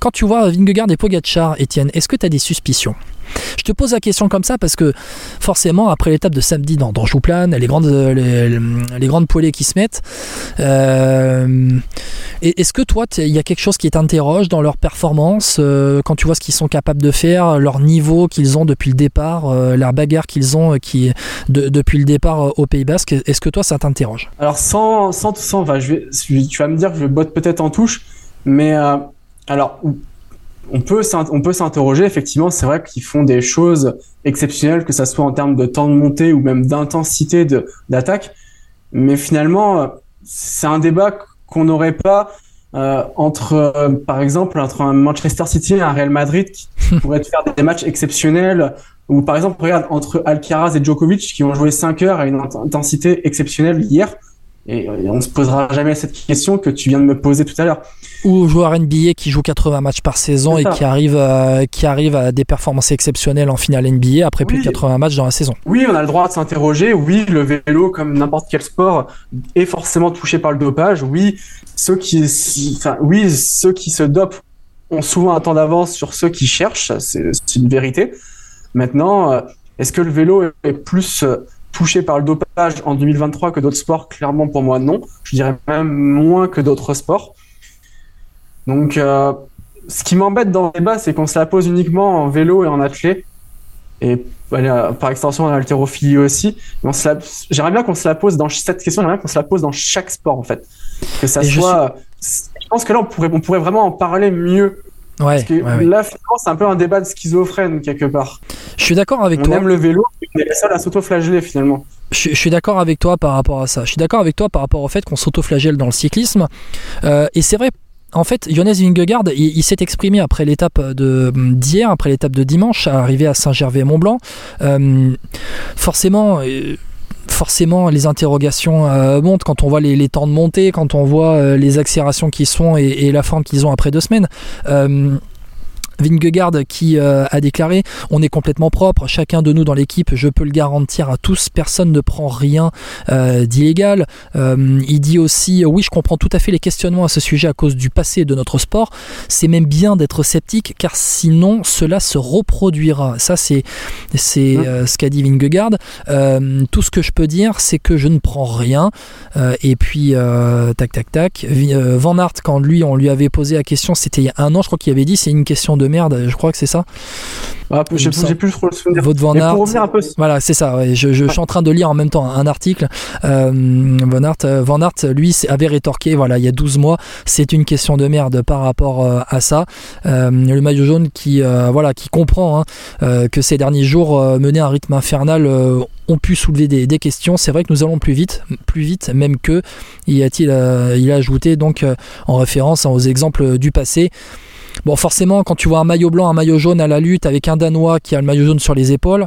quand tu vois Vingegaard et Pogacar, Étienne, est-ce que tu as des suspicions? Je te pose la question comme ça parce que forcément, après l'étape de samedi dans, dans Jouplane, les grandes, les, grandes poêlées qui se mettent, euh, est-ce que toi, il y a quelque chose qui t'interroge dans leur performance euh, quand tu vois ce qu'ils sont capables de faire, leur niveau qu'ils ont depuis le départ, euh, la bagarre qu'ils ont qui, depuis le départ au Pays Basque Est-ce que toi, ça t'interroge? Alors, sans, sans je vais, tu vas me dire que je botte peut-être en touche, mais alors, on peut on peut s'interroger effectivement c'est vrai qu'ils font des choses exceptionnelles que ça soit en termes de temps de montée ou même d'intensité d'attaque. Mais finalement euh, c'est un débat qu'on n'aurait pas euh, entre euh, par exemple entre un Manchester City et un Real Madrid qui pourraient faire des matchs exceptionnels ou par exemple regarde entre Alcaraz et Djokovic qui ont joué 5 heures à une intensité exceptionnelle hier et on se posera jamais cette question que tu viens de me poser tout à l'heure. Ou joueur NBA qui joue 80 matchs par saison et qui arrive, à, qui arrive à des performances exceptionnelles en finale NBA après plus de 80 matchs dans la saison. Oui, on a le droit de s'interroger. Oui, le vélo, comme n'importe quel sport, est forcément touché par le dopage. Oui, ceux qui, enfin, oui, ceux qui se dopent ont souvent un temps d'avance sur ceux qui cherchent. C'est une vérité. Maintenant, euh, est-ce que le vélo est plus euh, touché par le dopage en 2023 que d'autres sports Clairement, pour moi, non. Je dirais même moins que d'autres sports. Donc, euh, ce qui m'embête dans le débat, c'est qu'on se la pose uniquement en vélo et en athlé. Et par extension en haltérophilie aussi. J'aimerais bien qu'on se la pose dans cette question, j'aimerais bien qu'on se la pose dans chaque sport en fait. Que ça soit. Je, pense que là, on pourrait, on pourrait vraiment en parler mieux Ouais, Parce que là, finalement, c'est un peu un débat de schizophrène quelque part. Je suis d'accord avec toi. On aime le vélo, on est les seuls à s'auto-flageller finalement. Je, suis d'accord avec toi par rapport à ça. Je suis d'accord avec toi par rapport au fait qu'on s'auto-flagelle dans le cyclisme. Euh, et c'est vrai, en fait, Jonas Vingegaard, il, s'est exprimé après l'étape d'hier, après l'étape de dimanche, arrivé à Saint-Gervais-Mont-Blanc. Euh, forcément. Euh, forcément les interrogations euh, montent quand on voit les, temps de montée, quand on voit euh, les accélérations qui sont et, la forme qu'ils ont après deux semaines. Euh, Vingegaard qui euh, a déclaré on est complètement propre, chacun de nous dans l'équipe, je peux le garantir à tous, personne ne prend rien euh, d'illégal. Euh, il dit aussi oui, je comprends tout à fait les questionnements à ce sujet à cause du passé de notre sport. C'est même bien d'être sceptique car sinon cela se reproduira. Ça c'est c'est mmh. ce qu'a dit Vingegaard. tout ce que je peux dire, c'est que je ne prends rien. et puis tac tac tac. Van Aert quand lui on lui avait posé la question, c'était il y a un an, je crois qu'il avait dit c'est une question de merde, je crois que c'est ça. Ah, j'ai plus trop le souvenir. Votre Van Aert, voilà, c'est ça. je, je, suis en train de lire en même temps un article. Euh, Van Aert, euh, Van Aert, lui, avait rétorqué, voilà, il y a 12 mois, c'est une question de merde par rapport euh, à ça. le maillot jaune qui, voilà, qui comprend hein, que ces derniers jours mené un rythme infernal ont pu soulever des, des questions. C'est vrai que nous allons plus vite, plus vite même que. Il a-t-il, il a ajouté donc en référence aux exemples du passé. Bon, forcément, quand tu vois un maillot blanc, un maillot jaune à la lutte avec un Danois qui a le maillot jaune sur les épaules,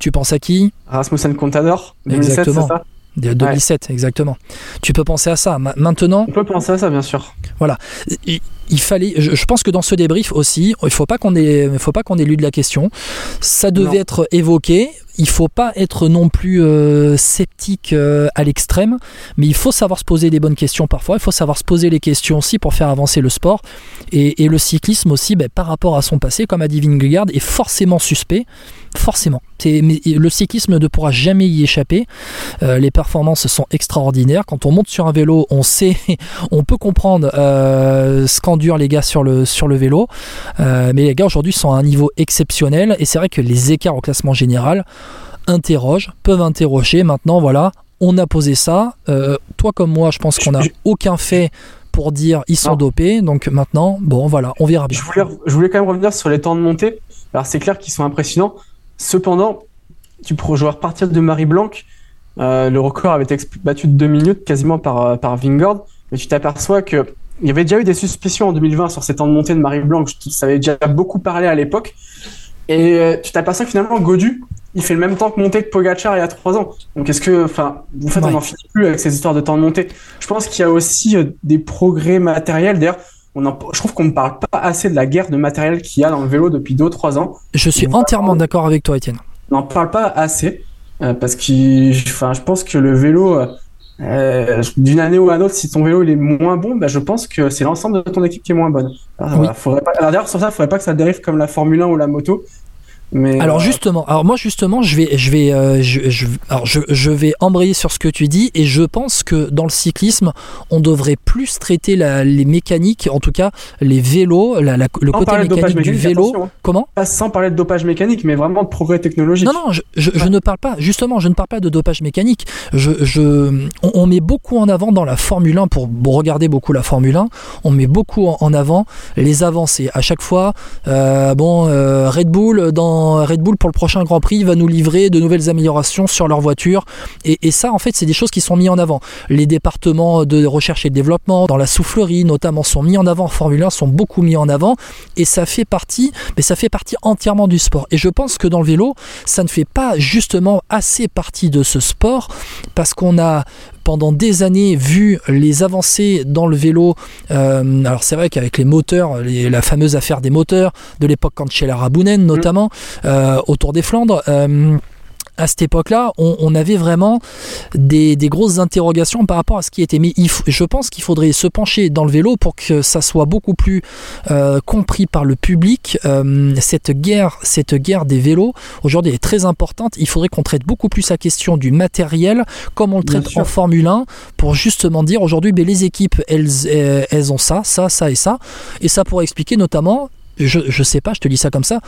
tu penses à qui? Rasmussen Contador, 2007, exactement. Ça? 2017, exactement. Tu peux penser à ça. Maintenant. On peut penser à ça, bien sûr. Voilà. Il, fallait. Je, pense que dans ce débrief aussi, il faut pas qu'on ait, faut pas qu'on ait lu de la question. Ça devait être évoqué il faut pas être non plus euh, sceptique euh, à l'extrême, mais il faut savoir se poser des bonnes questions parfois. Il faut savoir se poser les questions aussi pour faire avancer le sport. Et, le cyclisme aussi, ben, par rapport à son passé, comme a dit Vingegaard, est forcément suspect. Forcément. Mais le cyclisme ne pourra jamais y échapper. Euh, les performances sont extraordinaires. Quand on monte sur un vélo, on sait, on peut comprendre ce qu'endurent les gars sur le, sur le vélo. mais les gars aujourd'hui sont à un niveau exceptionnel. Et c'est vrai que les écarts au classement général, interrogent, peuvent interroger. Maintenant, voilà, on a posé ça. Euh, toi comme moi, je pense qu'on n'a aucun fait pour dire ils sont dopés. Donc maintenant, bon, voilà, on verra bien. Je voulais, je voulais quand même revenir sur les temps de montée. Alors c'est clair qu'ils sont impressionnants. Cependant, tu pourrais repartir de Marie Blanc. Euh, le record avait été battu de deux minutes quasiment par, euh, par Vingord. Mais tu t'aperçois que il y avait déjà eu des suspicions en 2020 sur ces temps de montée de Marie Blanc. Ça avait déjà beaucoup parlé à l'époque. Et tu t'aperçois que finalement, Godu, il fait le même temps que monter que Pogachar il y a trois ans. Donc est-ce que, enfin, en fait, on n'en finit plus avec ces histoires de temps de montée. Je pense qu'il y a aussi euh, des progrès matériels. D'ailleurs, on je trouve qu'on ne parle pas assez de la guerre de matériel qu'il y a dans le vélo depuis deux ou trois ans. Je suis entièrement d'accord avec toi, Étienne. On n'en parle pas assez euh, parce que, enfin, je pense que le vélo, euh, euh, d'une année ou à une autre, si ton vélo il est moins bon, bah, je pense que c'est l'ensemble de ton équipe qui est moins bonne. Alors, Oui. faudrait pas... alors d'ailleurs, sur ça, il faudrait pas que ça dérive comme la Formule 1 ou la moto. Mais, Alors euh, justement, alors moi justement, je vais, je vais, euh, je, je- alors je, je vais embrayer sur ce que tu dis et je pense que dans le cyclisme, on devrait plus traiter la- les mécaniques, en tout cas les vélos, la- la- le sans côté mécanique du mécanique, vélo. hein. Comment? Pas sans parler de dopage mécanique, mais vraiment de progrès technologique. Non, non, je, ne parle pas, justement, je ne parle pas de dopage mécanique. Je, je, on, on met beaucoup en avant dans la Formule 1, pour regarder beaucoup la Formule 1, on met beaucoup en, en avant les avancées. À chaque fois, euh, bon, Red Bull, dans Red Bull pour le prochain Grand Prix, va nous livrer de nouvelles améliorations sur leur voiture. Et, ça, en fait, c'est des choses qui sont mises en avant. Les départements de recherche et de développement, dans la soufflerie notamment, sont mis en avant en Formule 1, sont beaucoup mis en avant. Et ça fait partie, mais ça fait partie entièrement du sport. Et je pense que dans le vélo, ça ne fait pas justement assez partie de ce sport parce qu'on a pendant des années vu les avancées dans le vélo. Euh, alors c'est vrai qu'avec les moteurs, les- la fameuse affaire des moteurs de l'époque quand chez la Rabounen notamment, euh, autour des Flandres. À cette époque-là, on, on avait vraiment des, des grosses interrogations par rapport à ce qui était. Mais il je pense qu'il faudrait se pencher dans le vélo pour que ça soit beaucoup plus euh, compris par le public. Euh, cette guerre, cette guerre des vélos aujourd'hui est très importante. Il faudrait qu'on traite beaucoup plus la question du matériel, comme on le traite en Formule 1, pour justement dire aujourd'hui, ben, les équipes, elles, euh, elles ont ça, ça, ça et ça, et ça pourrait expliquer notamment. Je, sais pas, je te dis ça comme ça.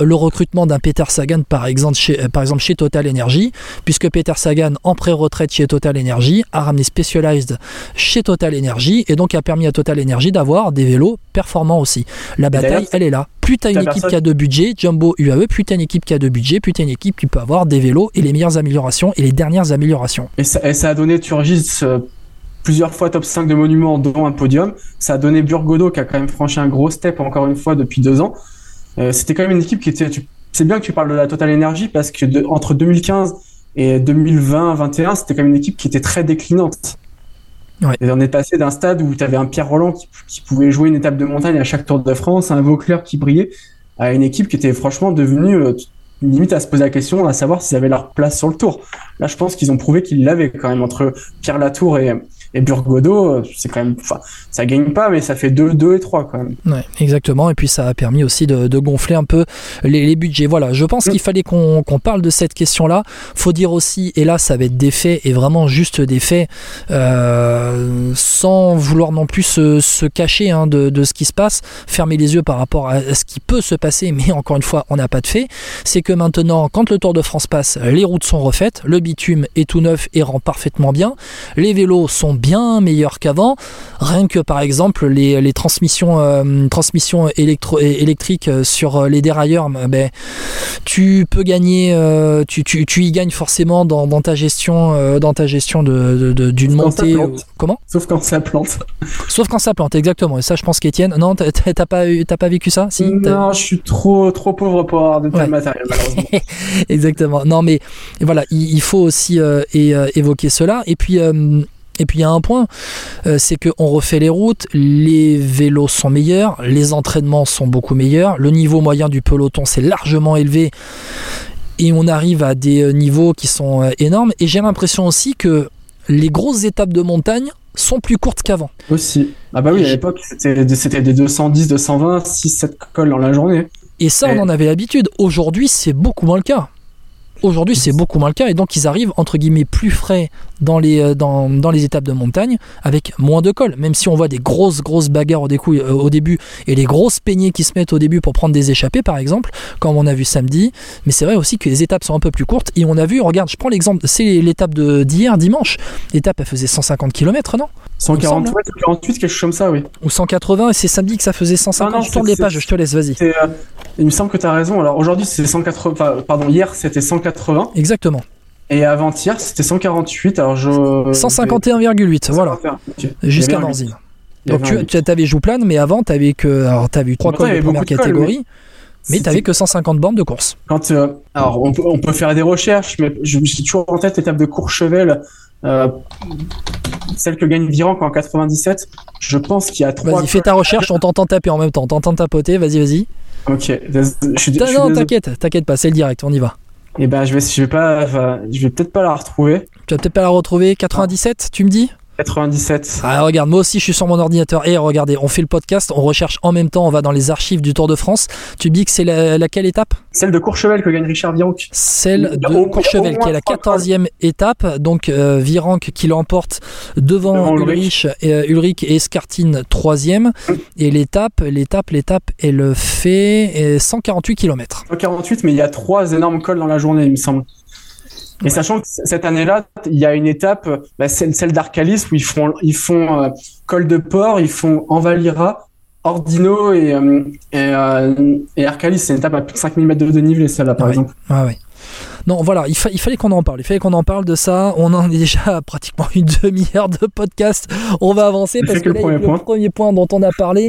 le recrutement d'un Peter Sagan, par exemple, chez, euh, par exemple chez Total Energy, puisque Peter Sagan, en pré-retraite chez Total Energy, a ramené Specialized chez Total Energy et donc a permis à Total Energy d'avoir des vélos performants aussi. La bataille, elle est là. Plus t'as une équipe personne- qui a de budget, Jumbo UAE, plus t'as une équipe qui a de budget, plus t'as une équipe qui peut avoir des vélos et les meilleures améliorations et les dernières améliorations. Et ça, et ça a donné Turgis plusieurs fois top 5 de monuments, dont un podium. Ça a donné Burgodo qui a quand même franchi un gros step encore une fois depuis deux ans. Euh, C'était quand même une équipe qui était. C'est bien que tu parles de la Total Energy parce que de- entre 2015 et 2020-21, c'était quand même une équipe qui était très déclinante. Ouais. Et on est passé d'un stade où tu avais un Pierre Roland qui, qui pouvait jouer une étape de montagne à chaque Tour de France, un Vauclair qui brillait, à une équipe qui était franchement devenue euh, limite à se poser la question à savoir s'ils avaient leur place sur le tour. Là, je pense qu'ils ont prouvé qu'ils l'avaient quand même entre Pierre Latour et, et Burgodo. C'est quand même, enfin, ça gagne pas, mais ça fait 2, 2 et 3 quand même. Ouais, exactement. Et puis ça a permis aussi de, de gonfler un peu les, les budgets. Voilà, je pense Mm. qu'il fallait qu'on parle de cette question-là. Faut dire aussi, et là ça va être des faits, et vraiment juste des faits, euh, sans vouloir non plus se, se cacher hein, de, de ce qui se passe, fermer les yeux par rapport à ce qui peut se passer, mais encore une fois, on n'a pas de faits. C'est que maintenant, quand le Tour de France passe, les routes sont refaites, le bitume est tout neuf et rend parfaitement bien, les vélos sont bien meilleurs qu'avant. Rien que par exemple les, les transmissions, euh, transmissions électro- électriques euh, sur euh, les dérailleurs, ben, tu peux gagner, euh, tu, tu, tu y gagnes forcément dans, dans ta gestion, euh, dans ta gestion de, d'une montée. comment? Sauf quand ça plante. Sauf quand ça plante, exactement. Et ça, je pense qu'Étienne, non, t'as- pas, t'as pas vécu ça Si? Non, je suis trop, trop pauvre pour avoir de tel Ouais. matériel, malheureusement. Exactement. Non, mais voilà, il, il faut aussi évoquer cela. Et puis, et puis il y a un point, euh, c'est qu'on refait les routes, les vélos sont meilleurs, les entraînements sont beaucoup meilleurs, le niveau moyen du peloton s'est largement élevé et on arrive à des euh, niveaux qui sont euh, énormes. Et j'ai l'impression aussi que les grosses étapes de montagne sont plus courtes qu'avant. Aussi. Ah bah oui, à l'époque, c'était des, c'était des 210, 220, 6, 7 cols dans la journée. Et ça, on en avait l'habitude. Aujourd'hui, c'est beaucoup moins le cas. Aujourd'hui, c'est beaucoup moins le cas. Et donc, ils arrivent, entre guillemets, plus frais dans les, euh, dans, dans les étapes de montagne avec moins de cols. Même si on voit des grosses, grosses bagarres au, décou- euh, au début et les grosses peignées qui se mettent au début pour prendre des échappées, par exemple, comme on a vu samedi. Mais c'est vrai aussi que les étapes sont un peu plus courtes. Et on a vu, regarde, je prends l'exemple, c'est l'étape de- d'hier, dimanche. L'étape, elle faisait 150 km, non? 140, semble. ouais, 148, quelque chose comme ça, oui. Ou 180, et c'est samedi que ça faisait 150. Ah non, je tourne les pages, je te laisse, vas-y. Euh, il me semble que tu as raison. Alors aujourd'hui, c'est 180, enfin, pardon, hier, c'était 180. Exactement. Et avant-hier, c'était 148. Alors je. 151,8, voilà. Jusqu'à Nanzine. Donc tu, tu avais Jouplane, mais avant t'avais que alors t'avais eu trois Pourtant, cols il y de première catégorie, mais t'avais que 150 bornes de course. Quand, euh, alors, on peut, on peut faire des recherches, mais je- j'ai toujours en tête l'étape de Courchevel, euh, celle que gagne Virenque en 97. Je pense qu'il y a trois. Vas-y, fais ta recherche, on t'entend taper en même temps, on t'entend tapoter, vas-y, vas-y. Ok. Je suis, je suis Ta- Non, t'inquiète, t'inquiète pas, c'est le direct, on y va. Et ben je vais, je vais pas, je vais peut-être pas la retrouver. Tu vas peut-être pas la retrouver. 97, tu me dis? 97. Ah, regarde, moi aussi je suis sur mon ordinateur. Et regardez, on fait le podcast, on recherche en même temps, on va dans les archives du Tour de France. Tu me dis que c'est la, laquelle étape? Celle de Courchevel que gagne Richard Virenque. Celle de au- Courchevel, au qui est la moins 14e étape. Donc euh, Virenque qui l'emporte devant, Devant Ulrich, et, euh, Ulrich et Escartine 3e. Et l'étape, l'étape, l'étape, elle fait euh, 148 km. 148, mais il y a trois énormes cols dans la journée, il me semble. Et sachant que cette année-là, il y a une étape, bah, celle, celle d'Arcalis, où ils font, ils font euh, col de port, ils font Envalira, Ordino et, euh, et, euh, et Arcalis. C'est une étape à plus de 5000 mètres de dénivelé, celle-là, par Ouais. exemple. Ah. Non, voilà, il, fa- il fallait qu'on en parle. Il fallait qu'on en parle de ça. On en est déjà à pratiquement une demi-heure de podcast. On va avancer parce que que le premier le point. premier point dont on a parlé,